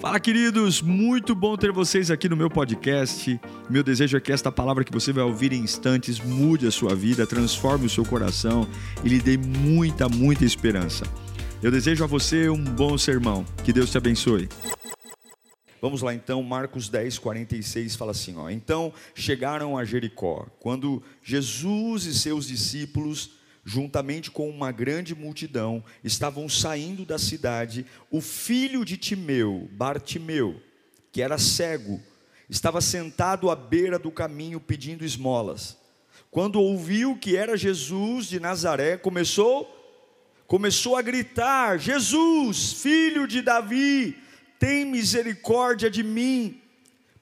Fala, queridos! Muito bom ter vocês aqui no meu podcast. Meu desejo é que esta palavra que você vai ouvir em instantes mude a sua vida, transforme o seu coração e lhe dê muita, muita esperança. Eu desejo a você um bom sermão. Que Deus te abençoe. Vamos lá então, Marcos 10, 46 fala assim: ó, Então chegaram a Jericó, quando Jesus e seus discípulos juntamente com uma grande multidão, estavam saindo da cidade, o filho de Timeu, Bartimeu, que era cego, estava sentado à beira do caminho pedindo esmolas. Quando ouviu que era Jesus de Nazaré, começou começou a gritar: Jesus, filho de Davi, tem misericórdia de mim.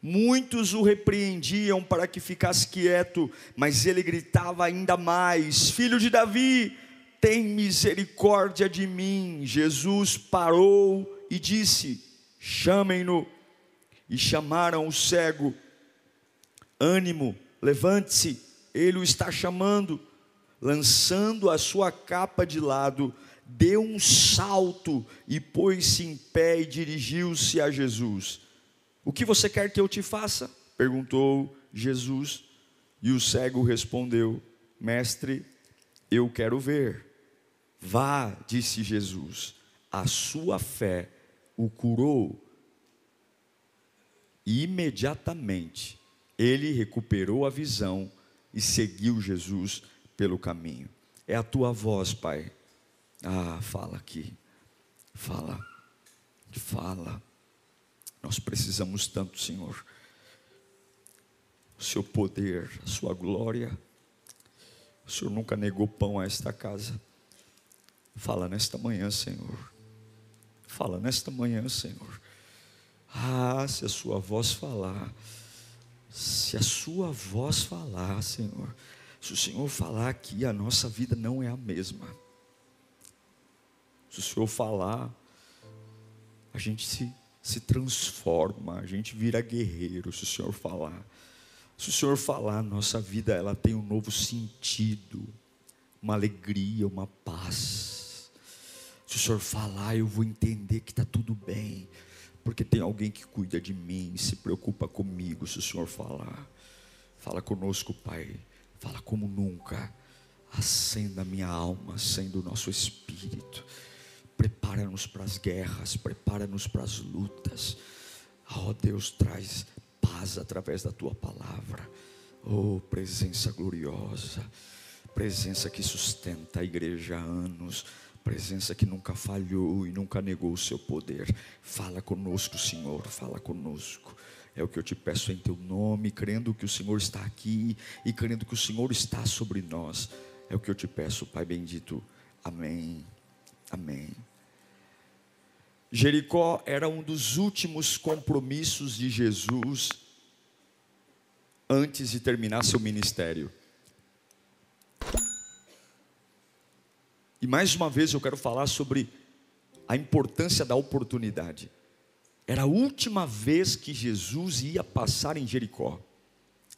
Muitos o repreendiam para que ficasse quieto, mas ele gritava ainda mais: Filho de Davi, tem misericórdia de mim. Jesus parou e disse: Chamem-no. E chamaram o cego: Ânimo, levante-se, ele o está chamando. Lançando a sua capa de lado, deu um salto e pôs-se em pé e dirigiu-se a Jesus. O que você quer que eu te faça? perguntou Jesus. E o cego respondeu: Mestre, eu quero ver. Vá, disse Jesus, a sua fé o curou. E imediatamente ele recuperou a visão e seguiu Jesus pelo caminho. É a tua voz, Pai. Ah, fala aqui. Fala. Fala. Nós precisamos tanto, Senhor. O seu poder, a sua glória. O Senhor nunca negou pão a esta casa. Fala nesta manhã, Senhor. Fala nesta manhã, Senhor. Ah, se a sua voz falar, se a sua voz falar, Senhor, se o Senhor falar aqui, a nossa vida não é a mesma. Se o Senhor falar, a gente se se transforma, a gente vira guerreiro, se o Senhor falar. Se o Senhor falar, nossa vida ela tem um novo sentido, uma alegria, uma paz. Se o Senhor falar, eu vou entender que está tudo bem, porque tem alguém que cuida de mim, se preocupa comigo. Se o Senhor falar, fala conosco, Pai, fala como nunca, acenda a minha alma, acenda o nosso espírito Prepara-nos para as guerras, prepara-nos para as lutas. Oh Deus, traz paz através da tua palavra. Oh, presença gloriosa, presença que sustenta a igreja há anos, presença que nunca falhou e nunca negou o seu poder. Fala conosco, Senhor, fala conosco. É o que eu te peço em teu nome, crendo que o Senhor está aqui e crendo que o Senhor está sobre nós. É o que eu te peço, Pai bendito. Amém. Amém. Jericó era um dos últimos compromissos de Jesus antes de terminar seu ministério. E mais uma vez eu quero falar sobre a importância da oportunidade. Era a última vez que Jesus ia passar em Jericó.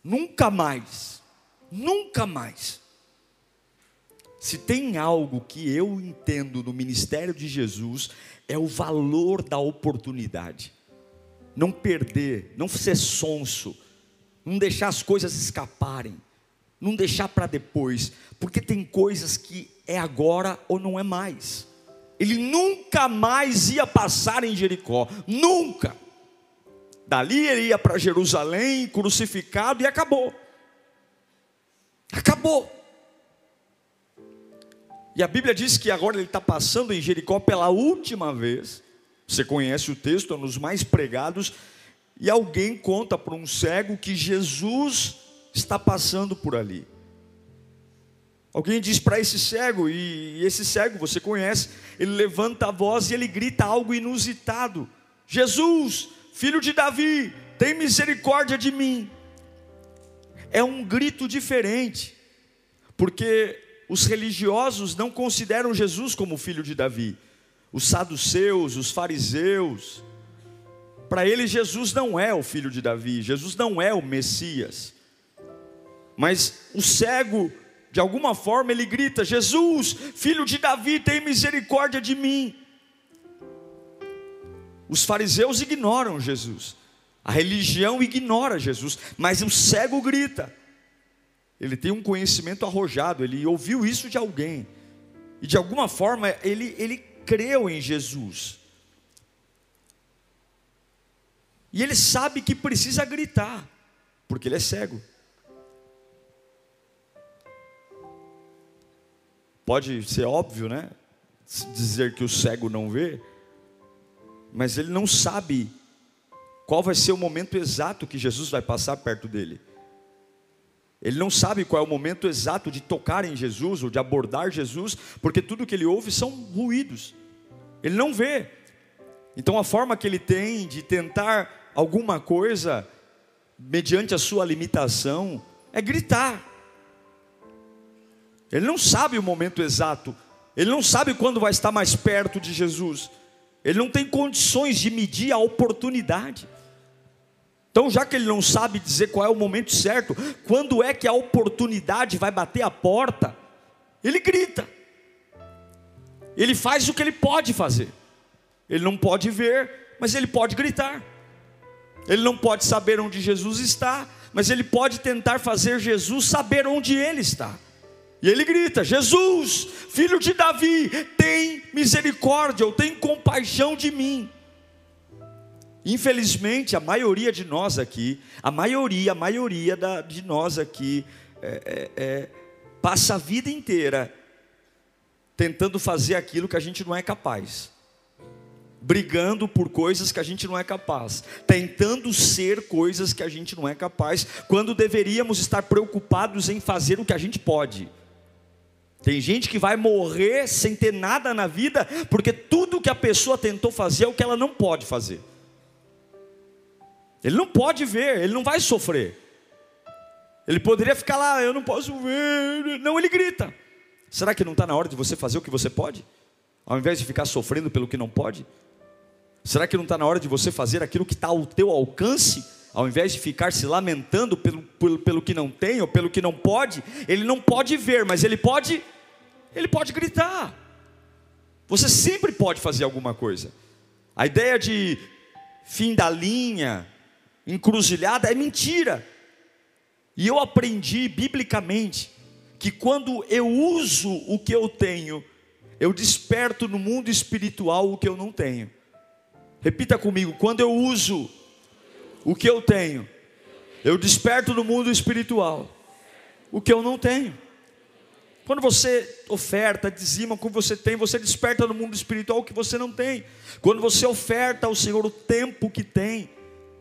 Nunca mais, nunca mais. Se tem algo que eu entendo no ministério de Jesus, é o valor da oportunidade. Não perder, não ser sonso, não deixar as coisas escaparem, não deixar para depois, porque tem coisas que é agora ou não é mais. Ele nunca mais ia passar em Jericó, nunca. Dali ele ia para Jerusalém, crucificado e acabou. Acabou. E a Bíblia diz que agora ele está passando em Jericó pela última vez. Você conhece o texto, é um dos mais pregados. E alguém conta para um cego que Jesus está passando por ali. Alguém diz para esse cego, e esse cego você conhece, ele levanta a voz e ele grita algo inusitado: Jesus, filho de Davi, tem misericórdia de mim. É um grito diferente, porque os religiosos não consideram Jesus como filho de Davi. Os saduceus, os fariseus, para eles Jesus não é o filho de Davi, Jesus não é o Messias. Mas o cego, de alguma forma, ele grita: Jesus, filho de Davi, tem misericórdia de mim. Os fariseus ignoram Jesus. A religião ignora Jesus, mas o cego grita. Ele tem um conhecimento arrojado, ele ouviu isso de alguém. E de alguma forma ele, ele creu em Jesus. E ele sabe que precisa gritar, porque ele é cego. Pode ser óbvio, né? Dizer que o cego não vê, mas ele não sabe qual vai ser o momento exato que Jesus vai passar perto dele. Ele não sabe qual é o momento exato de tocar em Jesus ou de abordar Jesus, porque tudo que ele ouve são ruídos. Ele não vê. Então a forma que ele tem de tentar alguma coisa mediante a sua limitação é gritar. Ele não sabe o momento exato. Ele não sabe quando vai estar mais perto de Jesus. Ele não tem condições de medir a oportunidade. Então, já que ele não sabe dizer qual é o momento certo, quando é que a oportunidade vai bater a porta, ele grita. Ele faz o que ele pode fazer. Ele não pode ver, mas ele pode gritar. Ele não pode saber onde Jesus está, mas ele pode tentar fazer Jesus saber onde ele está. E ele grita: Jesus, filho de Davi, tem misericórdia, ou tem compaixão de mim. Infelizmente, a maioria de nós aqui, a maioria, a maioria da, de nós aqui, é, é, é, passa a vida inteira tentando fazer aquilo que a gente não é capaz, brigando por coisas que a gente não é capaz, tentando ser coisas que a gente não é capaz, quando deveríamos estar preocupados em fazer o que a gente pode. Tem gente que vai morrer sem ter nada na vida, porque tudo que a pessoa tentou fazer é o que ela não pode fazer. Ele não pode ver, ele não vai sofrer. Ele poderia ficar lá, eu não posso ver. Não, ele grita. Será que não está na hora de você fazer o que você pode? Ao invés de ficar sofrendo pelo que não pode? Será que não está na hora de você fazer aquilo que está ao teu alcance? Ao invés de ficar se lamentando pelo, pelo, pelo que não tem ou pelo que não pode, ele não pode ver, mas ele pode, ele pode gritar. Você sempre pode fazer alguma coisa. A ideia de fim da linha, encruzilhada é mentira. E eu aprendi biblicamente que quando eu uso o que eu tenho, eu desperto no mundo espiritual o que eu não tenho. Repita comigo: quando eu uso o que eu tenho, eu desperto no mundo espiritual o que eu não tenho. Quando você oferta, dizima o que você tem, você desperta no mundo espiritual o que você não tem. Quando você oferta ao Senhor o tempo que tem,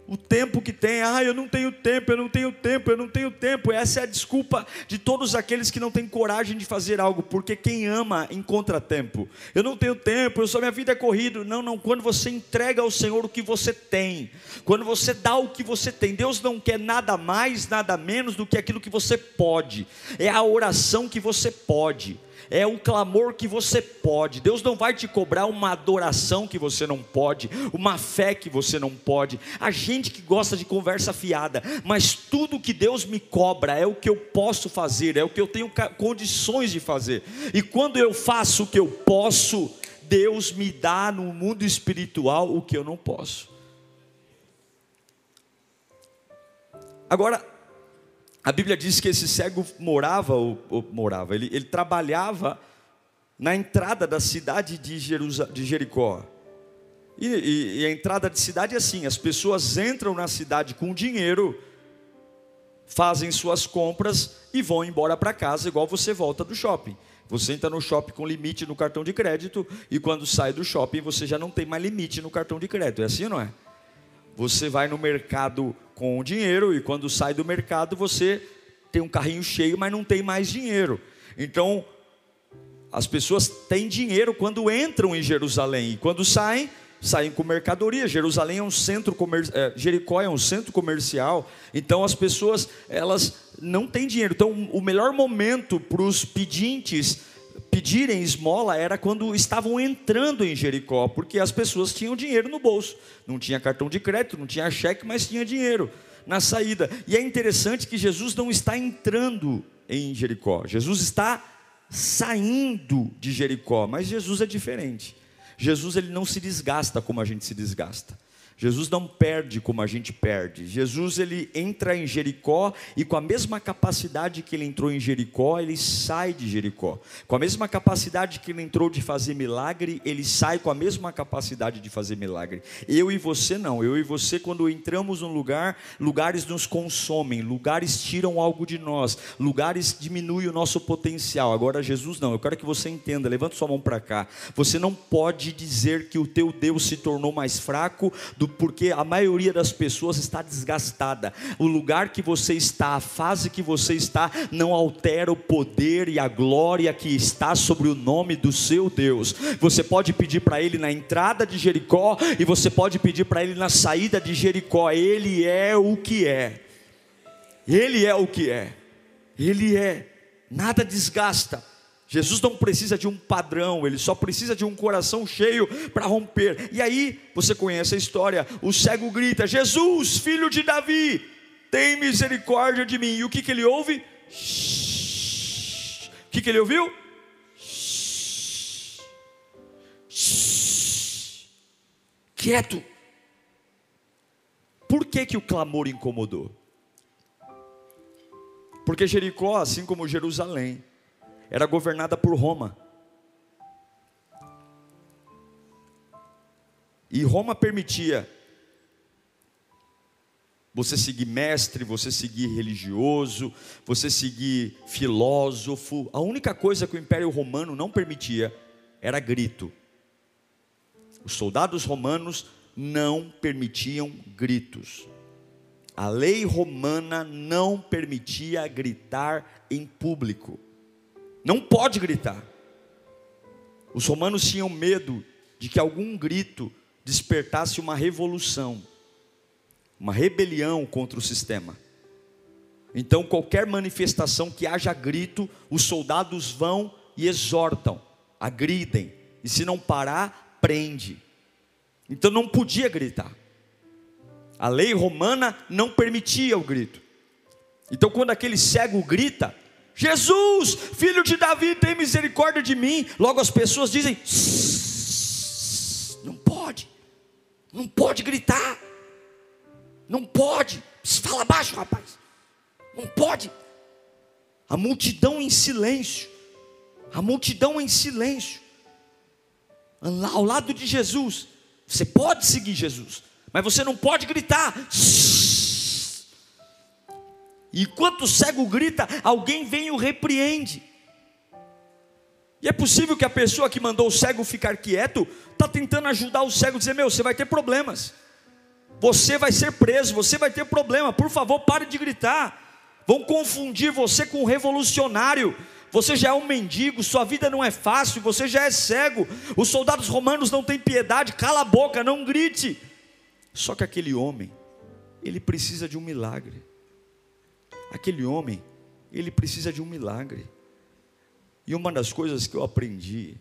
o tempo que tem, ah, eu não tenho tempo, eu não tenho tempo, eu não tenho tempo. Essa é a desculpa de todos aqueles que não têm coragem de fazer algo, porque quem ama encontra tempo. Eu não tenho tempo, eu só minha vida é corrido. Não, não, quando você entrega ao Senhor o que você tem, quando você dá o que você tem, Deus não quer nada mais, nada menos do que aquilo que você pode. É a oração que você pode é o clamor que você pode. Deus não vai te cobrar uma adoração que você não pode, uma fé que você não pode. A gente que gosta de conversa fiada, mas tudo que Deus me cobra é o que eu posso fazer, é o que eu tenho condições de fazer. E quando eu faço o que eu posso, Deus me dá no mundo espiritual o que eu não posso. Agora, a Bíblia diz que esse cego morava, ou, ou morava, ele, ele, trabalhava na entrada da cidade de, Jerusa, de Jericó. E, e, e, a entrada de cidade é assim: as pessoas entram na cidade com dinheiro, fazem suas compras e vão embora para casa, igual você volta do shopping. Você entra no shopping com limite no cartão de crédito e quando sai do shopping você já não tem mais limite no cartão de crédito. É assim ou não é? Você vai no mercado com o dinheiro e quando sai do mercado você tem um carrinho cheio, mas não tem mais dinheiro. Então, as pessoas têm dinheiro quando entram em Jerusalém e quando saem, saem com mercadoria. Jerusalém é um centro comercial, é, Jericó é um centro comercial. Então as pessoas elas não têm dinheiro. Então o melhor momento para os pedintes pedirem esmola era quando estavam entrando em Jericó, porque as pessoas tinham dinheiro no bolso. Não tinha cartão de crédito, não tinha cheque, mas tinha dinheiro na saída. E é interessante que Jesus não está entrando em Jericó, Jesus está saindo de Jericó, mas Jesus é diferente. Jesus ele não se desgasta como a gente se desgasta. Jesus não perde como a gente perde. Jesus ele entra em Jericó e com a mesma capacidade que ele entrou em Jericó, ele sai de Jericó. Com a mesma capacidade que ele entrou de fazer milagre, ele sai com a mesma capacidade de fazer milagre. Eu e você não. Eu e você quando entramos num lugar, lugares nos consomem, lugares tiram algo de nós, lugares diminuem o nosso potencial. Agora Jesus não. Eu quero que você entenda. Levanta sua mão para cá. Você não pode dizer que o teu Deus se tornou mais fraco do porque a maioria das pessoas está desgastada. O lugar que você está, a fase que você está, não altera o poder e a glória que está sobre o nome do seu Deus. Você pode pedir para Ele na entrada de Jericó e você pode pedir para Ele na saída de Jericó. Ele é o que é. Ele é o que é. Ele é. Nada desgasta. Jesus não precisa de um padrão, ele só precisa de um coração cheio para romper. E aí, você conhece a história: o cego grita: Jesus, filho de Davi, tem misericórdia de mim. E o que, que ele ouve? O que, que ele ouviu? Quieto. Por que, que o clamor incomodou? Porque Jericó, assim como Jerusalém, era governada por Roma. E Roma permitia você seguir mestre, você seguir religioso, você seguir filósofo. A única coisa que o Império Romano não permitia era grito. Os soldados romanos não permitiam gritos. A lei romana não permitia gritar em público. Não pode gritar. Os romanos tinham medo de que algum grito despertasse uma revolução, uma rebelião contra o sistema. Então, qualquer manifestação que haja grito, os soldados vão e exortam, agridem, e se não parar, prende. Então não podia gritar. A lei romana não permitia o grito. Então, quando aquele cego grita, Jesus, filho de Davi, tem misericórdia de mim. Logo as pessoas dizem: não pode, não pode gritar, não pode. Fala baixo, rapaz, não pode. A multidão em silêncio, a multidão em silêncio, ao lado de Jesus. Você pode seguir Jesus, mas você não pode gritar. Enquanto o cego grita, alguém vem e o repreende. E é possível que a pessoa que mandou o cego ficar quieto está tentando ajudar o cego dizer: Meu, você vai ter problemas, você vai ser preso, você vai ter problema, por favor, pare de gritar. Vão confundir você com um revolucionário. Você já é um mendigo, sua vida não é fácil, você já é cego. Os soldados romanos não têm piedade, cala a boca, não grite. Só que aquele homem, ele precisa de um milagre. Aquele homem, ele precisa de um milagre. E uma das coisas que eu aprendi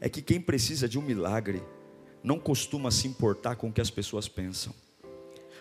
é que quem precisa de um milagre não costuma se importar com o que as pessoas pensam.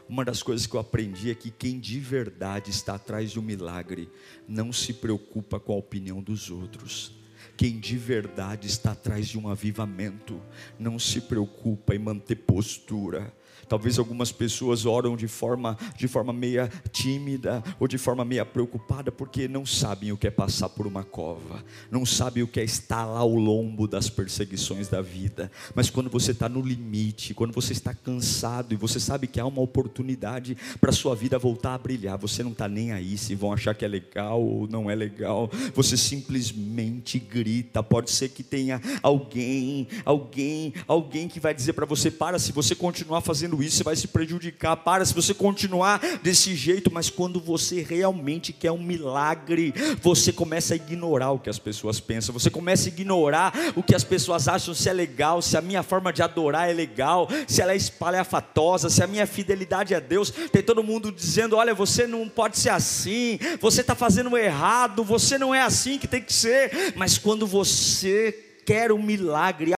Uma das coisas que eu aprendi é que quem de verdade está atrás de um milagre não se preocupa com a opinião dos outros. Quem de verdade está atrás de um avivamento não se preocupa em manter postura, Talvez algumas pessoas oram de forma, de forma meia tímida ou de forma meia preocupada porque não sabem o que é passar por uma cova, não sabem o que é estar lá ao lombo das perseguições da vida. Mas quando você está no limite, quando você está cansado e você sabe que há uma oportunidade para sua vida voltar a brilhar, você não está nem aí se vão achar que é legal ou não é legal, você simplesmente grita. Pode ser que tenha alguém, alguém, alguém que vai dizer para você: para, se você continuar fazendo isso, você vai se prejudicar. Para se você continuar desse jeito, mas quando você realmente quer um milagre, você começa a ignorar o que as pessoas pensam, você começa a ignorar o que as pessoas acham se é legal, se a minha forma de adorar é legal, se ela é espalhafatosa, se a minha fidelidade a Deus. Tem todo mundo dizendo: olha, você não pode ser assim, você está fazendo errado, você não é assim que tem que ser. Mas quando você quer um milagre,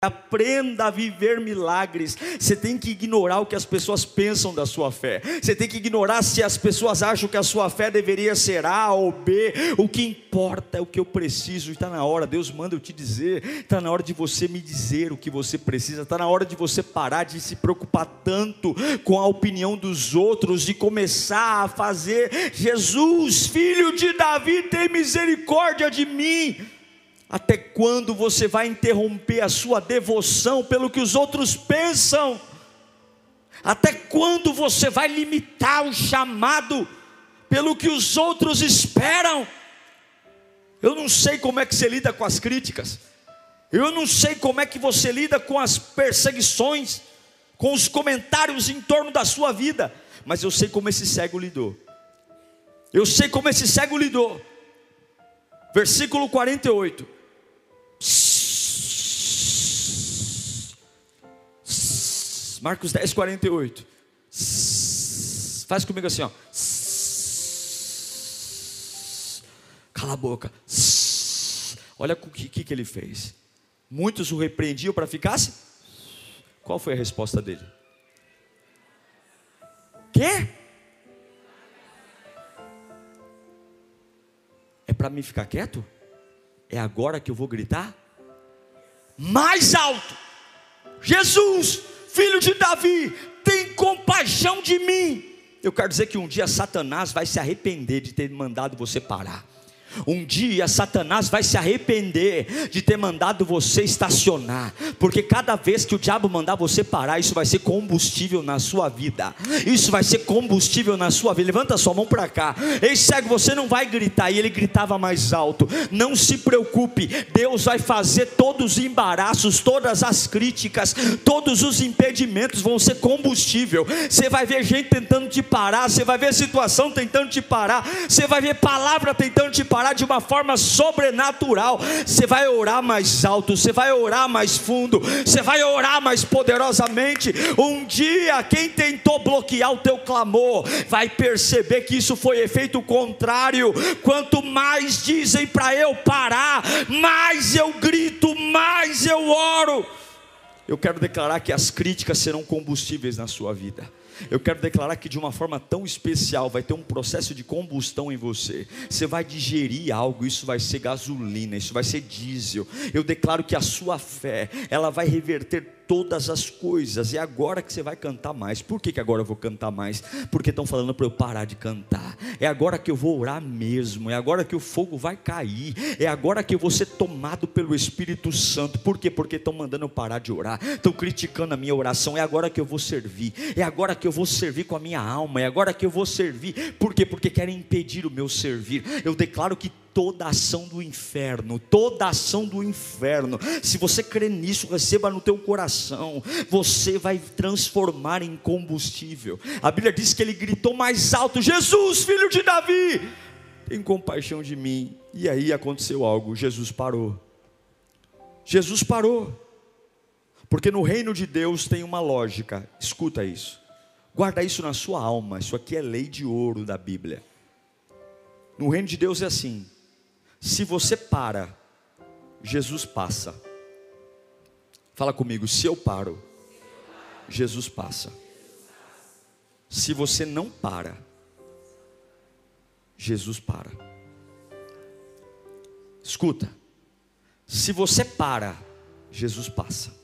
Aprenda a viver milagres. Você tem que ignorar o que as pessoas pensam da sua fé. Você tem que ignorar se as pessoas acham que a sua fé deveria ser A ou B. O que importa é o que eu preciso. Está na hora, Deus manda eu te dizer. Está na hora de você me dizer o que você precisa. Está na hora de você parar de se preocupar tanto com a opinião dos outros e começar a fazer. Jesus, filho de Davi, tem misericórdia de mim. Até quando você vai interromper a sua devoção pelo que os outros pensam? Até quando você vai limitar o chamado pelo que os outros esperam? Eu não sei como é que você lida com as críticas. Eu não sei como é que você lida com as perseguições, com os comentários em torno da sua vida, mas eu sei como esse cego lidou. Eu sei como esse cego lidou. Versículo 48. Marcos 10, 48. Faz comigo assim, ó. Cala a boca. Olha o que, que, que ele fez. Muitos o repreendiam para ficasse. Qual foi a resposta dele? Quê? É para mim ficar quieto? É agora que eu vou gritar? Mais alto. Jesus, filho de Davi, tem compaixão de mim. Eu quero dizer que um dia Satanás vai se arrepender de ter mandado você parar. Um dia Satanás vai se arrepender de ter mandado você estacionar, porque cada vez que o diabo mandar você parar, isso vai ser combustível na sua vida. Isso vai ser combustível na sua vida. Levanta sua mão para cá. Ei, cego, você não vai gritar. E ele gritava mais alto. Não se preocupe. Deus vai fazer todos os embaraços, todas as críticas, todos os impedimentos vão ser combustível. Você vai ver gente tentando te parar, você vai ver situação tentando te parar, você vai ver palavra tentando te parar de uma forma sobrenatural. Você vai orar mais alto, você vai orar mais fundo, você vai orar mais poderosamente. Um dia, quem tentou bloquear o teu clamor, vai perceber que isso foi efeito contrário. Quanto mais dizem para eu parar, mais eu grito, mais eu oro. Eu quero declarar que as críticas serão combustíveis na sua vida eu quero declarar que de uma forma tão especial vai ter um processo de combustão em você. Você vai digerir algo, isso vai ser gasolina, isso vai ser diesel. Eu declaro que a sua fé, ela vai reverter todas as coisas. É agora que você vai cantar mais. Por que, que agora eu vou cantar mais? Porque estão falando para eu parar de cantar. É agora que eu vou orar mesmo. É agora que o fogo vai cair. É agora que eu vou ser tomado pelo Espírito Santo. Por quê? Porque estão mandando eu parar de orar. Estão criticando a minha oração. É agora que eu vou servir. É agora que eu vou servir com a minha alma. É agora que eu vou servir. Por quê? Porque querem impedir o meu servir. Eu declaro que toda ação do inferno, toda ação do inferno. Se você crê nisso, receba no teu coração, você vai transformar em combustível. A Bíblia diz que ele gritou mais alto: Jesus, filho de Davi, tem compaixão de mim. E aí aconteceu algo, Jesus parou. Jesus parou. Porque no reino de Deus tem uma lógica. Escuta isso. Guarda isso na sua alma. Isso aqui é lei de ouro da Bíblia. No reino de Deus é assim: se você para, Jesus passa. Fala comigo, se eu paro, Jesus passa. Se você não para, Jesus para. Escuta, se você para, Jesus passa.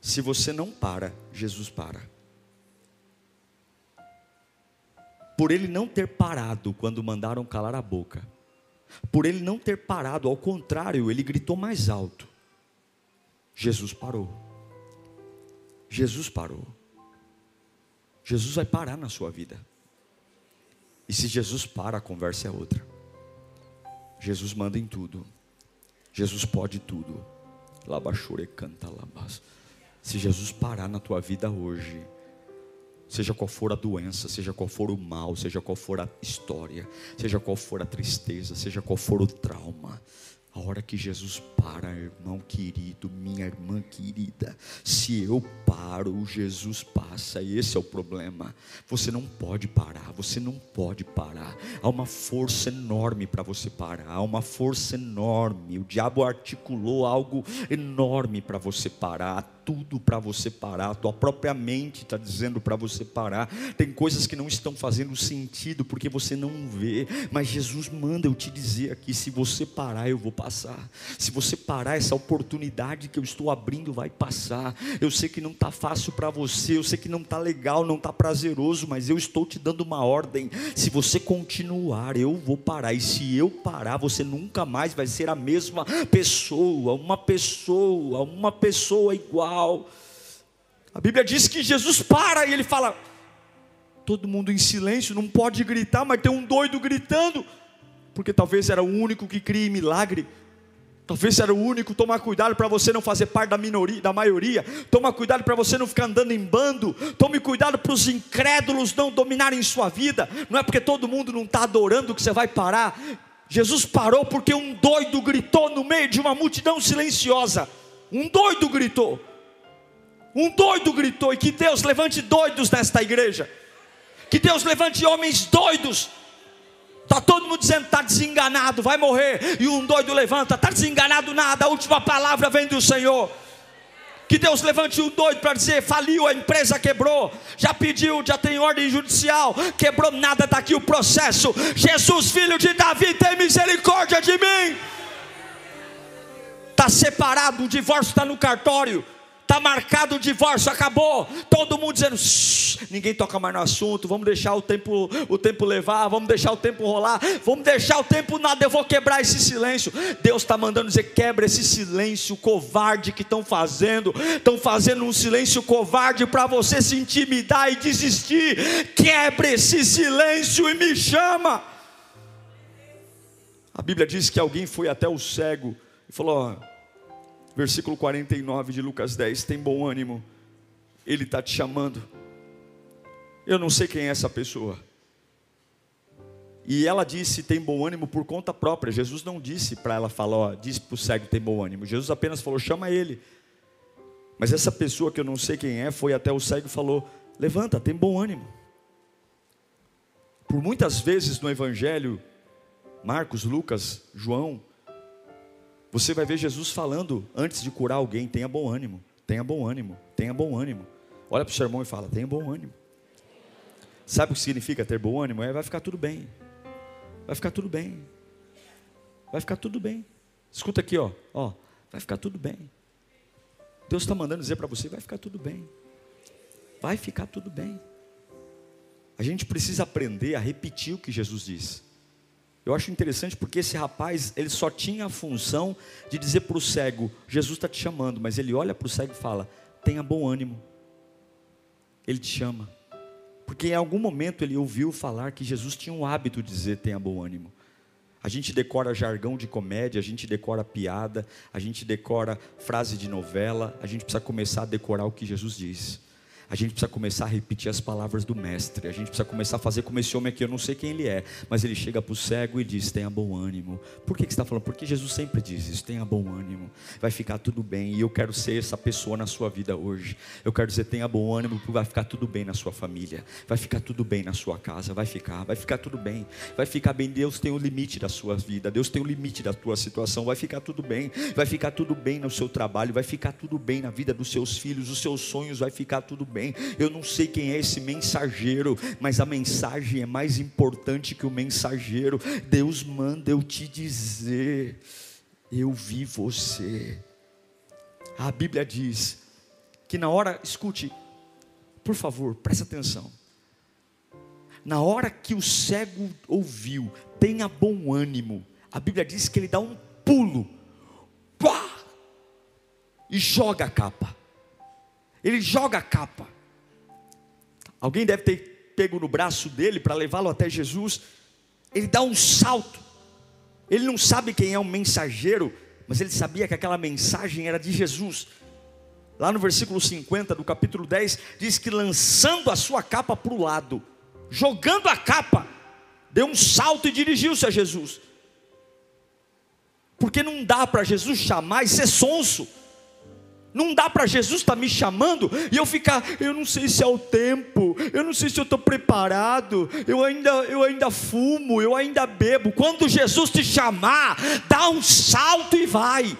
Se você não para, Jesus para. Por ele não ter parado quando mandaram calar a boca, por ele não ter parado, ao contrário, ele gritou mais alto. Jesus parou. Jesus parou. Jesus vai parar na sua vida. E se Jesus para, a conversa é outra. Jesus manda em tudo. Jesus pode tudo. Labachure canta labas. Se Jesus parar na tua vida hoje, seja qual for a doença, seja qual for o mal, seja qual for a história, seja qual for a tristeza, seja qual for o trauma, A hora que Jesus para, irmão querido, minha irmã querida, se eu paro, Jesus passa, e esse é o problema. Você não pode parar, você não pode parar. Há uma força enorme para você parar, há uma força enorme. O diabo articulou algo enorme para você parar tudo para você parar, a tua própria mente está dizendo para você parar. Tem coisas que não estão fazendo sentido porque você não vê, mas Jesus manda eu te dizer aqui: se você parar, eu vou passar. Se você parar, essa oportunidade que eu estou abrindo vai passar. Eu sei que não está fácil para você, eu sei que não está legal, não está prazeroso, mas eu estou te dando uma ordem. Se você continuar, eu vou parar, e se eu parar, você nunca mais vai ser a mesma pessoa, uma pessoa, uma pessoa igual a Bíblia diz que Jesus para e ele fala: todo mundo em silêncio, não pode gritar, mas tem um doido gritando, porque talvez era o único que cria milagre. Talvez era o único, toma cuidado para você não fazer parte da minoria, da maioria. Toma cuidado para você não ficar andando em bando. Tome cuidado para os incrédulos não dominarem sua vida. Não é porque todo mundo não está adorando que você vai parar. Jesus parou porque um doido gritou no meio de uma multidão silenciosa. Um doido gritou. Um doido gritou, e que Deus levante doidos nesta igreja. Que Deus levante homens doidos. Está todo mundo dizendo, está desenganado, vai morrer. E um doido levanta, está desenganado nada, a última palavra vem do Senhor. Que Deus levante um doido para dizer: faliu, a empresa quebrou, já pediu, já tem ordem judicial, quebrou nada, está aqui o processo. Jesus, filho de Davi, tem misericórdia de mim. Está separado, o divórcio está no cartório está marcado o divórcio, acabou. Todo mundo dizendo, ninguém toca mais no assunto, vamos deixar o tempo, o tempo levar, vamos deixar o tempo rolar, vamos deixar o tempo nada, eu vou quebrar esse silêncio. Deus está mandando dizer: quebra esse silêncio covarde que estão fazendo, estão fazendo um silêncio covarde para você se intimidar e desistir. Quebre esse silêncio e me chama. A Bíblia diz que alguém foi até o cego e falou: versículo 49 de Lucas 10, tem bom ânimo, Ele está te chamando. Eu não sei quem é essa pessoa. E ela disse: tem bom ânimo por conta própria. Jesus não disse para ela falar, ó, disse para o cego tem bom ânimo. Jesus apenas falou: chama ele. Mas essa pessoa que eu não sei quem é, foi até o cego e falou: levanta, tem bom ânimo. Por muitas vezes no Evangelho, Marcos, Lucas, João, você vai ver Jesus falando antes de curar alguém: tenha bom ânimo, tenha bom ânimo, tenha bom ânimo. Olha para o seu irmão e fala: tenha bom ânimo. Sabe o que significa ter bom ânimo? É vai ficar tudo bem. Vai ficar tudo bem. Vai ficar tudo bem. Escuta aqui, ó, ó, vai ficar tudo bem. Deus está mandando dizer para você: vai ficar tudo bem. Vai ficar tudo bem. A gente precisa aprender a repetir o que Jesus disse. Eu acho interessante porque esse rapaz, ele só tinha a função de dizer para o cego: Jesus está te chamando, mas ele olha para o cego e fala: tenha bom ânimo. Ele te chama. Porque em algum momento ele ouviu falar que Jesus tinha um hábito de dizer: tenha bom ânimo. A gente decora jargão de comédia, a gente decora piada, a gente decora frase de novela, a gente precisa começar a decorar o que Jesus diz a gente precisa começar a repetir as palavras do mestre. A gente precisa começar a fazer como esse homem aqui. Eu não sei quem ele é, mas ele chega para o cego e diz: tenha bom ânimo. Por que, que você está falando? Porque Jesus sempre diz isso: tenha bom ânimo, vai ficar tudo bem. E eu quero ser essa pessoa na sua vida hoje. Eu quero dizer: tenha bom ânimo, porque vai ficar tudo bem na sua família, vai ficar tudo bem na sua casa, vai ficar, vai ficar tudo bem, vai ficar bem. Deus tem o limite da sua vida, Deus tem o limite da tua situação, vai ficar tudo bem, vai ficar tudo bem no seu trabalho, vai ficar tudo bem na vida dos seus filhos, os seus sonhos, vai ficar tudo bem bem. Eu não sei quem é esse mensageiro, mas a mensagem é mais importante que o mensageiro. Deus manda eu te dizer: eu vi você. A Bíblia diz que na hora, escute, por favor, preste atenção. Na hora que o cego ouviu, tenha bom ânimo. A Bíblia diz que ele dá um pulo, pá, e joga a capa. Ele joga a capa. Alguém deve ter pego no braço dele para levá-lo até Jesus. Ele dá um salto. Ele não sabe quem é um mensageiro, mas ele sabia que aquela mensagem era de Jesus. Lá no versículo 50 do capítulo 10, diz que lançando a sua capa para o lado, jogando a capa, deu um salto e dirigiu-se a Jesus. Porque não dá para Jesus chamar e ser sonso. Não dá para Jesus estar tá me chamando e eu ficar, eu não sei se é o tempo, eu não sei se eu estou preparado, eu ainda, eu ainda fumo, eu ainda bebo. Quando Jesus te chamar, dá um salto e vai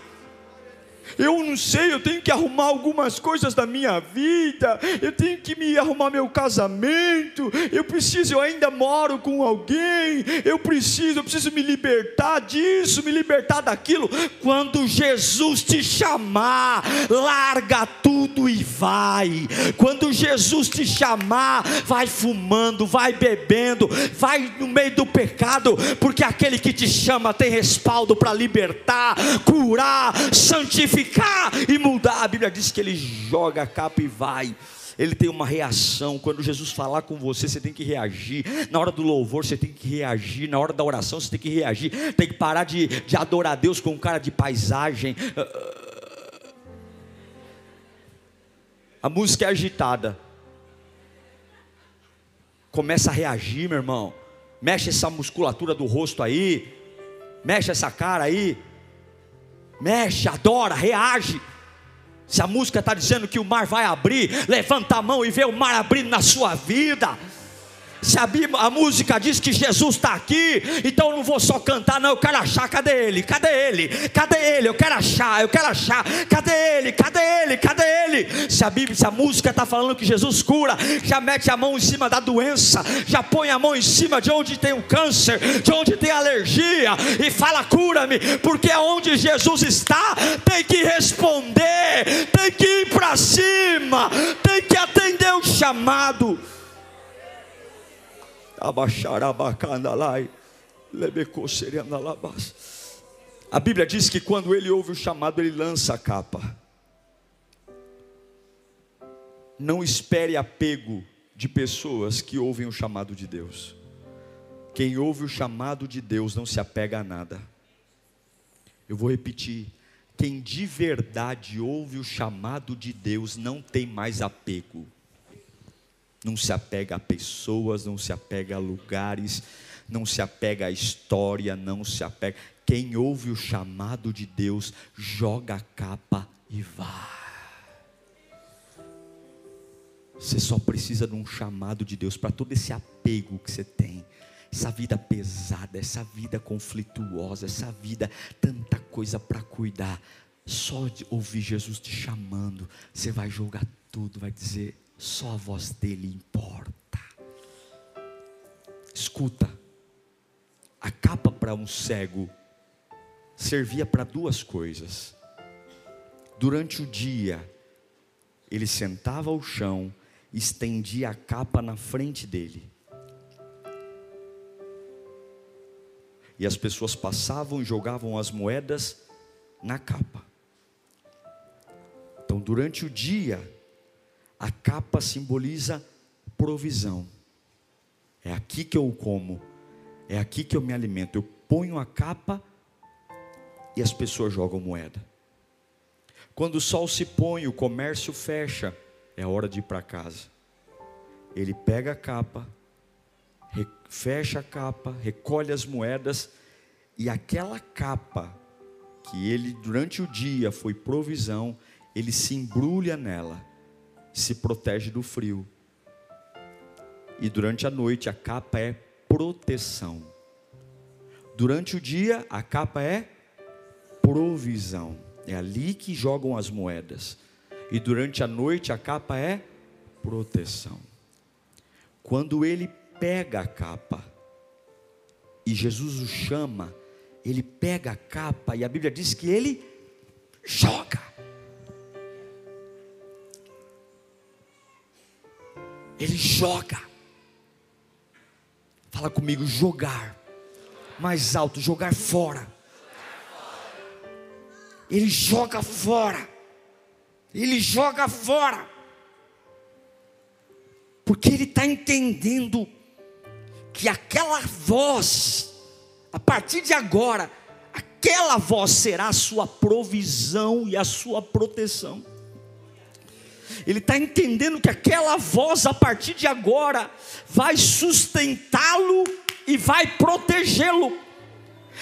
eu não sei, eu tenho que arrumar algumas coisas da minha vida, eu tenho que me arrumar meu casamento, eu preciso, eu ainda moro com alguém, eu preciso, eu preciso me libertar disso, me libertar daquilo. Quando Jesus te chamar, larga tudo e vai. Quando Jesus te chamar, vai fumando, vai bebendo, vai no meio do pecado, porque aquele que te chama tem respaldo para libertar, curar, santificar ficar e mudar. A Bíblia diz que ele joga a capa e vai. Ele tem uma reação. Quando Jesus falar com você, você tem que reagir. Na hora do louvor, você tem que reagir. Na hora da oração, você tem que reagir. Tem que parar de, de adorar Deus com cara de paisagem. A música é agitada. Começa a reagir, meu irmão. Mexe essa musculatura do rosto aí. Mexe essa cara aí mexe, adora, reage. Se a música está dizendo que o mar vai abrir, levanta a mão e vê o mar abrindo na sua vida. Se a, Bíblia, a música diz que Jesus está aqui, então eu não vou só cantar, não, eu quero achar, cadê ele? Cadê ele? Cadê ele? Eu quero achar, eu quero achar, cadê ele? Cadê ele? Cadê ele? Se a Bíblia, se a música está falando que Jesus cura, já mete a mão em cima da doença, já põe a mão em cima de onde tem o câncer, de onde tem alergia, e fala: cura-me, porque aonde Jesus está, tem que responder, tem que ir para cima, tem que atender o chamado. A Bíblia diz que quando ele ouve o chamado, ele lança a capa. Não espere apego de pessoas que ouvem o chamado de Deus. Quem ouve o chamado de Deus não se apega a nada. Eu vou repetir. Quem de verdade ouve o chamado de Deus não tem mais apego não se apega a pessoas, não se apega a lugares, não se apega à história, não se apega. Quem ouve o chamado de Deus, joga a capa e vai. Você só precisa de um chamado de Deus para todo esse apego que você tem, essa vida pesada, essa vida conflituosa, essa vida, tanta coisa para cuidar. Só de ouvir Jesus te chamando, você vai jogar tudo, vai dizer: só a voz dele importa. Escuta, a capa para um cego servia para duas coisas. Durante o dia, ele sentava ao chão, estendia a capa na frente dele. E as pessoas passavam e jogavam as moedas na capa. Então, durante o dia, a capa simboliza provisão. É aqui que eu como, é aqui que eu me alimento. Eu ponho a capa e as pessoas jogam moeda. Quando o sol se põe, o comércio fecha, é hora de ir para casa. Ele pega a capa, fecha a capa, recolhe as moedas e aquela capa que ele durante o dia foi provisão, ele se embrulha nela se protege do frio. E durante a noite a capa é proteção. Durante o dia a capa é provisão. É ali que jogam as moedas. E durante a noite a capa é proteção. Quando ele pega a capa e Jesus o chama, ele pega a capa e a Bíblia diz que ele joga. Ele joga. Fala comigo, jogar. Mais alto, jogar fora. Ele joga fora. Ele joga fora. Porque ele está entendendo que aquela voz, a partir de agora, aquela voz será a sua provisão e a sua proteção ele está entendendo que aquela voz, a partir de agora, vai sustentá-lo e vai protegê-lo.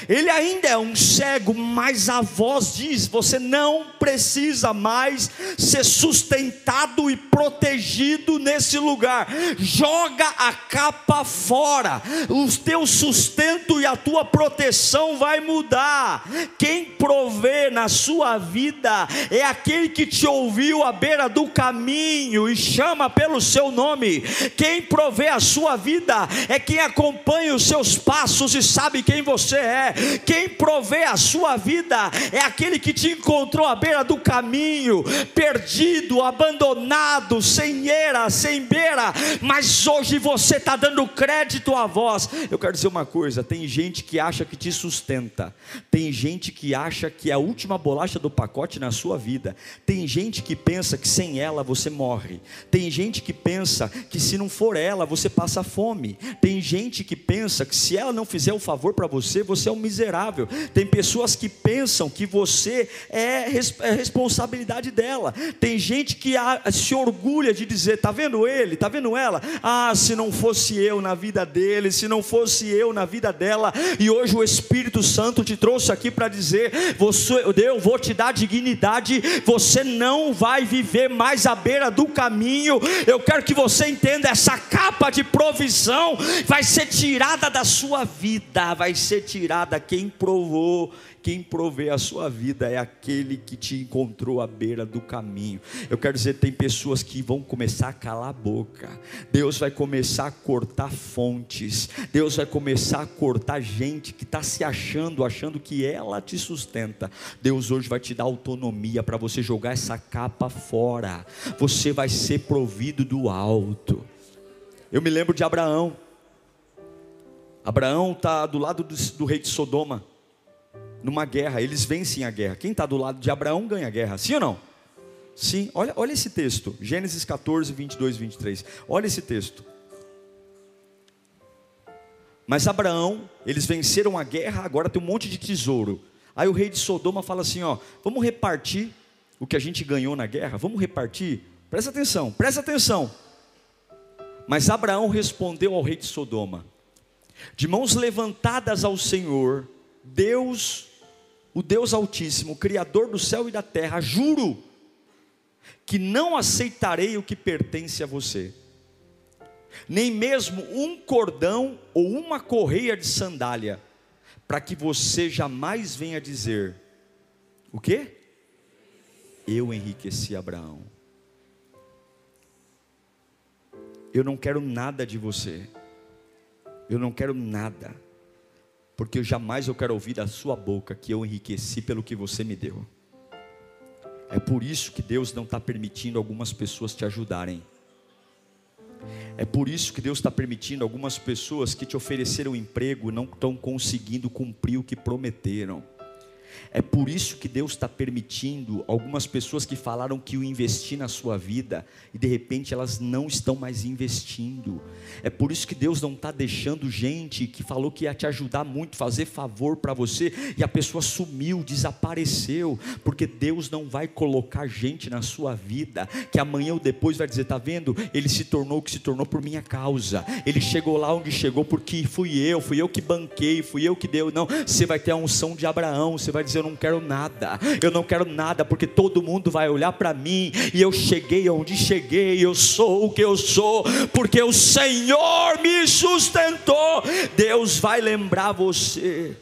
Ele ainda é um cego, mas a voz diz: você não precisa mais ser sustentado e protegido nesse lugar. Joga a capa fora. O teu sustento e a tua proteção vai mudar. Quem provê na sua vida é aquele que te ouviu à beira do caminho e chama pelo seu nome. Quem provê a sua vida é quem acompanha os seus passos e sabe quem você é. Quem provê a sua vida é aquele que te encontrou à beira do caminho, perdido, abandonado, sem eira, sem beira, mas hoje você está dando crédito à voz. Eu quero dizer uma coisa: tem gente que acha que te sustenta, tem gente que acha que é a última bolacha do pacote na sua vida, tem gente que pensa que sem ela você morre, tem gente que pensa que se não for ela você passa fome, tem gente que pensa que se ela não fizer o favor para você, você é um miserável. Tem pessoas que pensam que você é, é responsabilidade dela. Tem gente que se orgulha de dizer: tá vendo ele, tá vendo ela? Ah, se não fosse eu na vida dele, se não fosse eu na vida dela. E hoje o Espírito Santo te trouxe aqui para dizer: você, eu vou te dar dignidade. Você não vai viver mais à beira do caminho. Eu quero que você entenda essa capa de provisão vai ser tirada da sua vida, vai ser tirada quem provou, quem provê a sua vida é aquele que te encontrou à beira do caminho. Eu quero dizer, tem pessoas que vão começar a calar a boca. Deus vai começar a cortar fontes. Deus vai começar a cortar gente que está se achando, achando que ela te sustenta. Deus hoje vai te dar autonomia para você jogar essa capa fora. Você vai ser provido do alto. Eu me lembro de Abraão. Abraão está do lado do, do, rei de Sodoma, numa guerra, eles vencem a guerra. Quem está do lado de Abraão ganha a guerra, sim ou não? Sim, olha, olha esse texto, Gênesis 14, 22 e 23. Olha esse texto. Mas Abraão, eles venceram a guerra, agora tem um monte de tesouro. Aí o rei de Sodoma fala assim: ó, vamos repartir o que a gente ganhou na guerra, vamos repartir. Presta atenção, presta atenção. Mas Abraão respondeu ao rei de Sodoma: de mãos levantadas ao Senhor, Deus, o Deus Altíssimo, Criador do céu e da terra, juro que não aceitarei o que pertence a você, nem mesmo um cordão ou uma correia de sandália, para que você jamais venha dizer: o que? Eu enriqueci Abraão. Eu não quero nada de você. Eu não quero nada, porque eu jamais eu quero ouvir da sua boca que eu enriqueci pelo que você me deu. É por isso que Deus não está permitindo algumas pessoas te ajudarem. É por isso que Deus está permitindo algumas pessoas que te ofereceram emprego não estão conseguindo cumprir o que prometeram. É por isso que Deus está permitindo algumas pessoas que falaram que o investir na sua vida e de repente elas não estão mais investindo. É por isso que Deus não está deixando gente que falou que ia te ajudar muito, fazer favor para você e a pessoa sumiu, desapareceu, porque Deus não vai colocar gente na sua vida que amanhã ou depois vai dizer: tá vendo? Ele se tornou o que se tornou por minha causa, ele chegou lá onde chegou porque fui eu, fui eu que banquei, fui eu que deu. Não, você vai ter a unção de Abraão, você vai dizer: Eu não quero nada, eu não quero nada, porque todo mundo vai olhar para mim e eu cheguei onde cheguei, eu sou o que eu sou, porque o Senhor me sustentou. Deus vai lembrar você.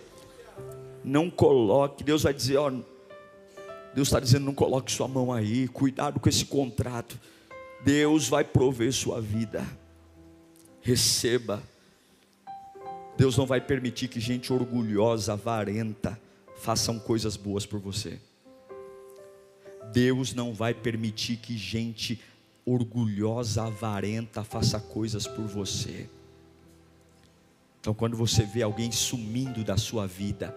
Não coloque, Deus vai dizer: Ó, Deus está dizendo: não coloque sua mão aí, cuidado com esse contrato. Deus vai prover sua vida. Receba. Deus não vai permitir que gente orgulhosa, avarenta, façam coisas boas por você. Deus não vai permitir que gente orgulhosa, avarenta faça coisas por você. Então, quando você vê alguém sumindo da sua vida,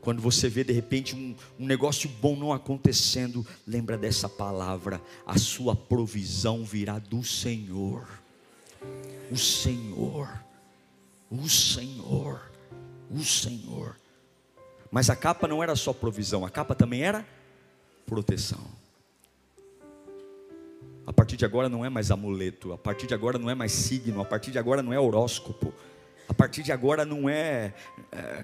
quando você vê de repente um, um, negócio bom não acontecendo, lembra dessa palavra: a sua provisão virá do Senhor. O Senhor, o Senhor, o Senhor. Mas a capa não era só provisão, a capa também era proteção. A partir de agora não é mais amuleto, a partir de agora não é mais signo, a partir de agora não é horóscopo, a partir de agora não é, é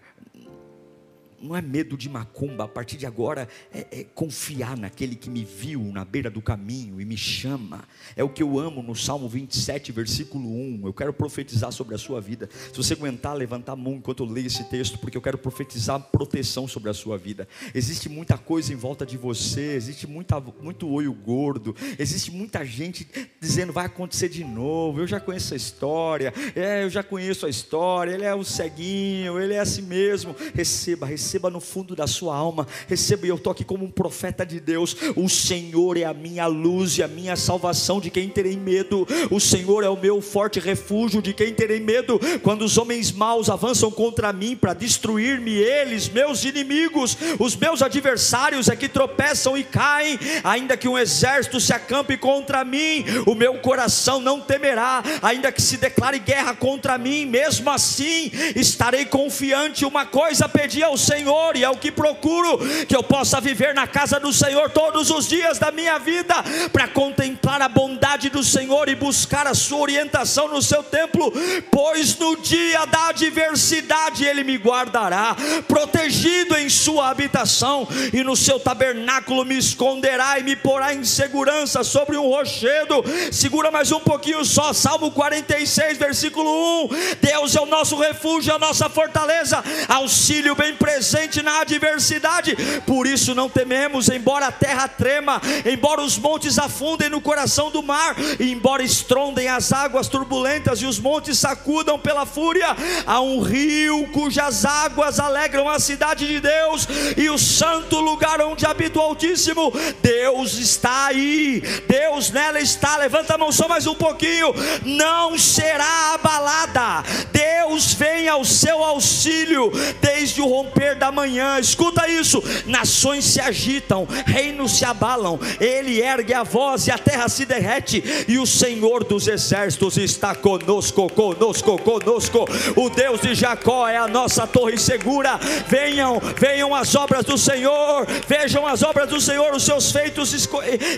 não é medo de macumba, a partir de agora é, é, confiar naquele que me viu na beira do caminho e me chama. É o que eu amo no Salmo 27, versículo 1. Eu quero profetizar sobre a sua vida. Se você aguentar, levantar a mão enquanto eu leio esse texto, porque eu quero profetizar proteção sobre a sua vida. Existe muita coisa em volta de você, existe muita, muito olho gordo, existe muita gente dizendo vai acontecer de novo. Eu já conheço a história, é, eu já conheço a história. Ele é o ceguinho, ele é assim mesmo. Receba, receba no fundo da sua alma. Receba, e eu aqui como um profeta de Deus. O Senhor é a minha luz e a minha salvação, de quem terei medo. O Senhor é o meu forte refúgio, de quem terei medo. Quando os homens maus avançam contra mim para destruir-me, eles, meus inimigos, os meus adversários é que tropeçam e caem, ainda que um exército se acampe contra mim, o meu coração não temerá, ainda que se declare guerra contra mim, mesmo assim estarei confiante. Uma coisa pedi ao Senhor e é o que procuro: que eu possa viver na casa do Senhor todos os dias da minha vida, para contemplar a bondade do Senhor e buscar a sua orientação no seu templo, pois no dia da adversidade Ele me guardará, protegido em sua habitação, e no seu tabernáculo me esconderá e me porá em segurança sobre um rochedo. Segura mais um pouquinho só, Salmo 46, versículo 1: Deus é o nosso refúgio, a nossa fortaleza, auxílio bem presente na adversidade. Por isso não tememos, embora a terra trema, embora os montes afundem no coração do mar, embora estrondem as águas turbulentas e os montes sacudam pela fúria, há um rio cujas águas alegram a cidade de Deus e o santo lugar onde habita o Altíssimo. Deus está aí, Deus nela está. Levanta a mão só mais um pouquinho, não será abalada. Deus vem ao seu auxílio desde o romper da manhã. Escuta isso: nações se agitam, reinos se abalam. Ele ergue a voz e a terra se derrete. E o Senhor dos exércitos está conosco, conosco, conosco. O Deus de Jacó é a nossa torre segura. Venham, venham as obras do Senhor. Vejam as obras do Senhor, os seus feitos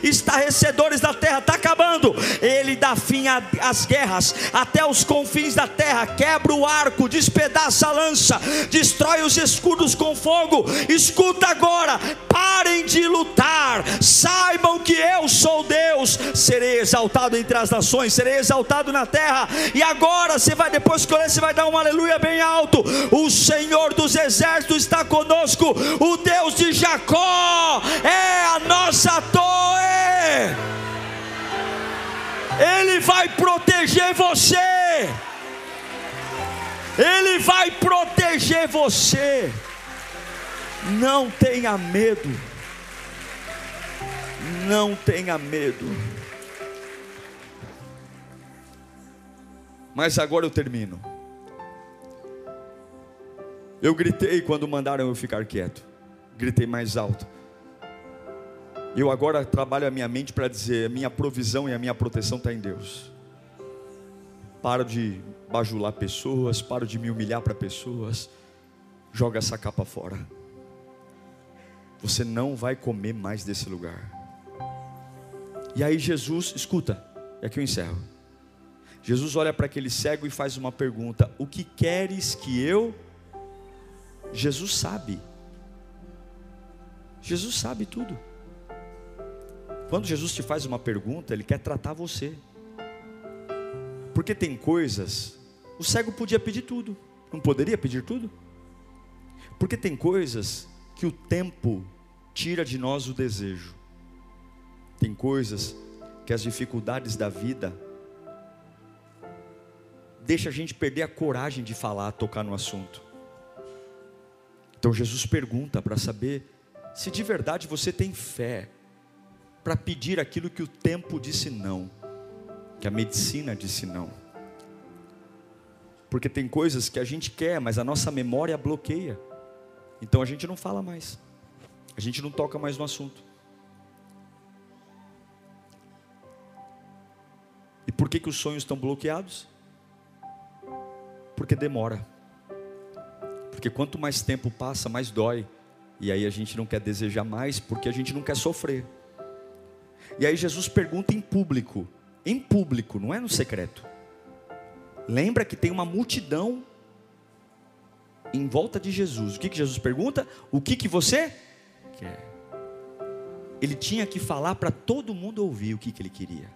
estarrecedores da terra. Está acabando. Ele dá fim às guerras até os confins da terra. Quebra o arco, despedaça a lança, destrói os escudos com fogo. Escuta agora, parem de lutar, saibam que eu sou Deus. Serei exaltado entre as nações, serei exaltado na terra. E agora você vai, depois que você vai dar um aleluia bem alto. O Senhor dos exércitos está conosco, o Deus de Jacó é a nossa torre. Ele vai proteger você. Ele vai proteger você. Não tenha medo. Não tenha medo. Mas agora eu termino. Eu gritei quando mandaram eu ficar quieto. Gritei mais alto. Eu agora trabalho a minha mente para dizer: a minha provisão e a minha proteção está em Deus. Paro de bajular pessoas, paro de me humilhar para pessoas. Joga essa capa fora. Você não vai comer mais desse lugar. E aí Jesus, escuta, é que eu encerro. Jesus olha para aquele cego e faz uma pergunta: O que queres que eu? Jesus sabe. Jesus sabe tudo. Quando Jesus te faz uma pergunta, Ele quer tratar você. Porque tem coisas, o cego podia pedir tudo, não poderia pedir tudo? Porque tem coisas que o tempo tira de nós o desejo. Tem coisas que as dificuldades da vida deixa a gente perder a coragem de falar, tocar no assunto. Então Jesus pergunta para saber se de verdade você tem fé para pedir aquilo que o tempo disse não, que a medicina disse não. Porque tem coisas que a gente quer, mas a nossa memória bloqueia. Então a gente não fala mais. A gente não toca mais no assunto. E por que, que os sonhos estão bloqueados? Porque demora. Porque quanto mais tempo passa, mais dói. E aí a gente não quer desejar mais, porque a gente não quer sofrer. E aí Jesus pergunta em público, em público, não é no secreto. Lembra que tem uma multidão em volta de Jesus. O que, que Jesus pergunta? O que, que você quer? Ele tinha que falar para todo mundo ouvir o que, que ele queria.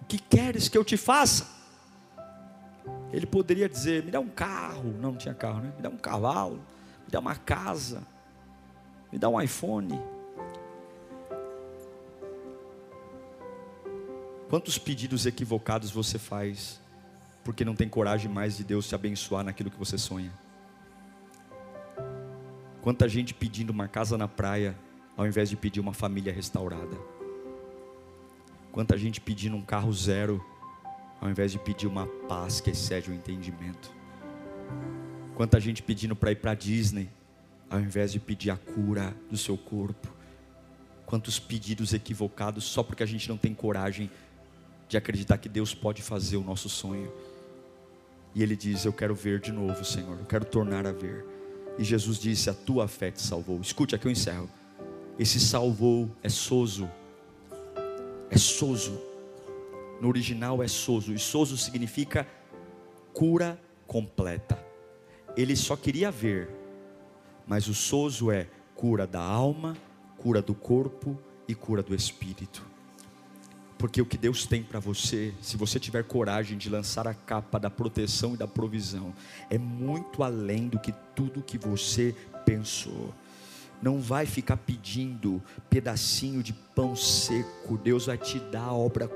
O que queres que eu te faça? Ele poderia dizer: me dá um carro. Não, não tinha carro, né? Me dá um cavalo. Me dá uma casa. Me dá um iPhone. Quantos pedidos equivocados você faz porque não tem coragem mais de Deus te abençoar naquilo que você sonha? Quanta gente pedindo uma casa na praia ao invés de pedir uma família restaurada? Quanta gente pedindo um carro zero ao invés de pedir uma paz que excede o entendimento? Quanta gente pedindo para ir para Disney ao invés de pedir a cura do seu corpo? Quantos pedidos equivocados só porque a gente não tem coragem de acreditar que Deus pode fazer o nosso sonho. E ele diz: Eu quero ver de novo, Senhor, eu quero tornar a ver. E Jesus disse: A tua fé te salvou. Escute, aqui eu encerro. Esse salvou é soso. É soso. No original é soso. E soso significa cura completa. Ele só queria ver. Mas o soso é cura da alma, cura do corpo e cura do espírito. Porque o que Deus tem para você, se você tiver coragem de lançar a capa da proteção e da provisão, é muito além do que tudo que você pensou. Não vai ficar pedindo pedacinho de pão seco, Deus vai te dar a obra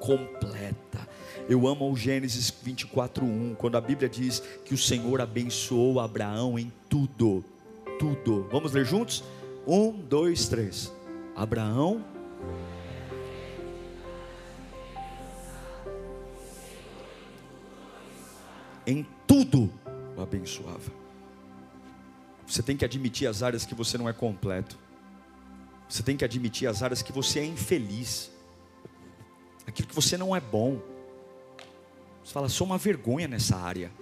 completa. Eu amo o Gênesis 24:1, quando a Bíblia diz que o Senhor abençoou Abraão em tudo, tudo. Vamos ler juntos? Um, dois, três. Abraão em tudo o abençoava. Você tem que admitir as áreas que você não é completo. Você tem que admitir as áreas que você é infeliz. Aquilo que você não é bom. Você fala, sou uma vergonha nessa área.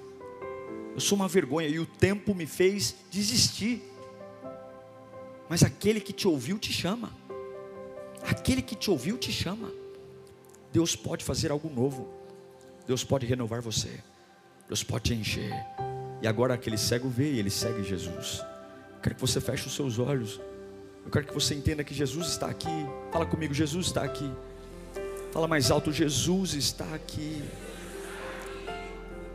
Eu sou uma vergonha e o tempo me fez desistir. Mas aquele que te ouviu te chama. Aquele que te ouviu te chama. Deus pode fazer algo novo. Deus pode renovar você. Deus pode te encher. E agora aquele cego vê e ele segue Jesus. Eu quero que você feche os seus olhos. Eu quero que você entenda que Jesus está aqui. Fala comigo, Jesus está aqui. Fala mais alto, Jesus está aqui.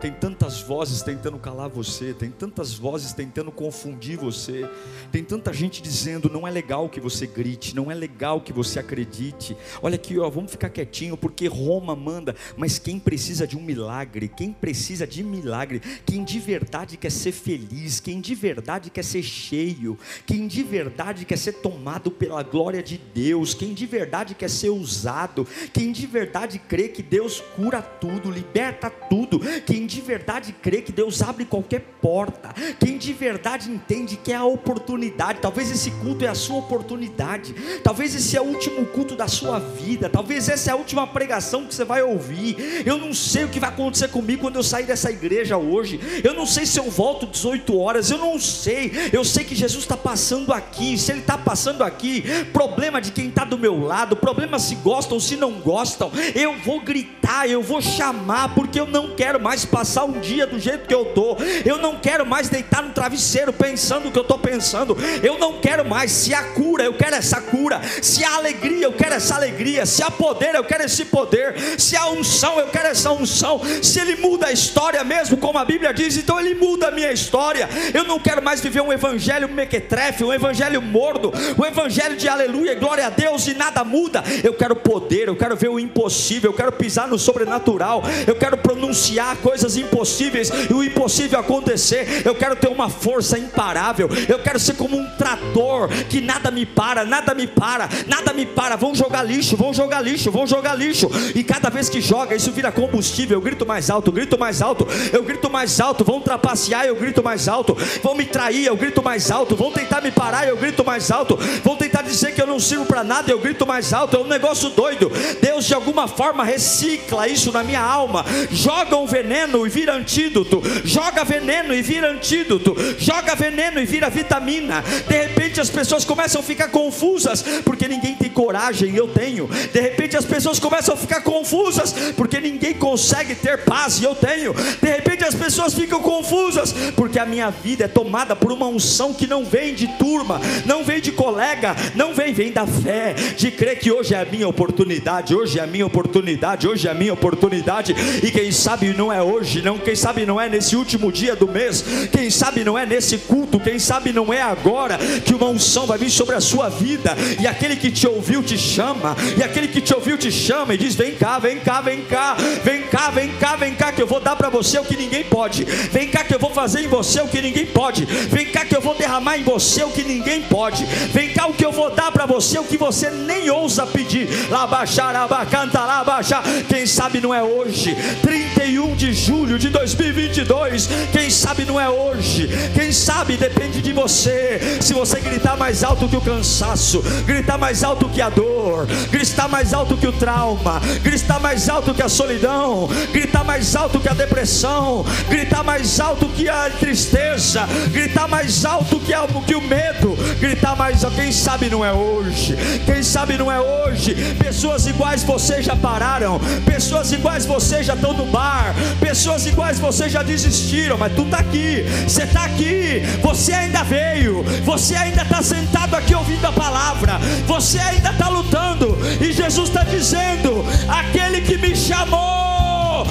Tem tantas vozes tentando calar você, tem tantas vozes tentando confundir você, tem tanta gente dizendo não é legal que você grite, não é legal que você acredite. Olha aqui, ó, vamos ficar quietinho porque Roma manda, mas quem precisa de um milagre, quem precisa de milagre, quem de verdade quer ser feliz, quem de verdade quer ser cheio, quem de verdade quer ser tomado pela glória de Deus, quem de verdade quer ser usado, quem de verdade crê que Deus cura tudo, liberta tudo, quem de verdade crê que Deus abre qualquer porta, quem de verdade entende que é a oportunidade, talvez esse culto é a sua oportunidade, talvez esse é o último culto da sua vida, talvez essa é a última pregação que você vai ouvir. Eu não sei o que vai acontecer comigo quando eu sair dessa igreja hoje, eu não sei se eu volto 18 horas, eu não sei, eu sei que Jesus está passando aqui, se Ele está passando aqui, problema de quem está do meu lado, problema se gostam ou se não gostam, eu vou gritar, eu vou chamar, porque eu não quero mais passar passar um dia do jeito que eu estou. Eu não quero mais deitar no travesseiro pensando o que eu estou pensando. Eu não quero mais. Se há cura, eu quero essa cura. Se há alegria, eu quero essa alegria. Se há poder, eu quero esse poder. Se há unção, eu quero essa unção. Se Ele muda a história mesmo, como a Bíblia diz, então Ele muda a minha história. Eu não quero mais viver um evangelho mequetrefe, um evangelho mordo, um evangelho de aleluia, glória a Deus e nada muda. Eu quero poder, eu quero ver o impossível, eu quero pisar no sobrenatural, eu quero pronunciar coisas coisas impossíveis e o impossível acontecer. Eu quero ter uma força imparável. Eu quero ser como um trator que nada me para, nada me para, nada me para. Vão jogar lixo, vão jogar lixo, vão jogar lixo. E cada vez que joga, isso vira combustível. Eu grito mais alto, grito mais alto, eu grito mais alto. Vão trapacear, eu grito mais alto. Vão me trair, eu grito mais alto. Vão tentar me parar, eu grito mais alto. Vão tentar dizer que eu não sirvo para nada, eu grito mais alto. É um negócio doido. Deus de alguma forma recicla isso na minha alma. Joga um veneno e vira antídoto, joga veneno e vira antídoto, joga veneno e vira vitamina. De repente as pessoas começam a ficar confusas porque ninguém tem coragem, eu tenho. De repente as pessoas começam a ficar confusas porque ninguém consegue ter paz e eu tenho. De repente as pessoas ficam confusas porque a minha vida é tomada por uma unção que não vem de turma, não vem de colega, não vem, vem da fé, de crer que hoje é a minha oportunidade, hoje é a minha oportunidade, hoje é a minha oportunidade, e quem sabe não é hoje, não, quem sabe não é nesse último dia do mês, quem sabe não é nesse culto, quem sabe não é agora que uma unção vai vir sobre a sua vida, e aquele que te ouviu te chama, e aquele que te ouviu te chama e diz: Vem cá, vem cá, vem cá, vem cá, vem cá, vem cá, que eu vou dar para você o que ninguém pode, vem cá que eu vou fazer em você o que ninguém pode, vem cá que eu vou derramar em você o que ninguém pode, vem cá o que eu vou dar para você o que você nem ousa pedir, labaxar, abacanta, labaxar, quem sabe não é hoje, 31 de julho de 2022, quem sabe não é hoje, quem sabe depende de você, se você gritar mais alto que o cansaço, gritar mais alto que a dor, gritar mais alto que o trauma, gritar mais alto que a solidão, gritar mais alto que a depressão, gritar mais alto que a tristeza, gritar mais alto que, que o medo, gritar mais alto, quem sabe não é hoje, quem sabe não é hoje, pessoas iguais você já pararam, pessoas iguais você já estão no bar, pessoas iguais você já desistiram, mas tu está aqui, você está aqui, você ainda veio, você ainda está sentado aqui ouvindo a palavra, você ainda está lutando, e Jesus está dizendo: aquele que me chamou,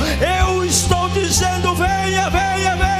eu estou dizendo: venha, venha, venha.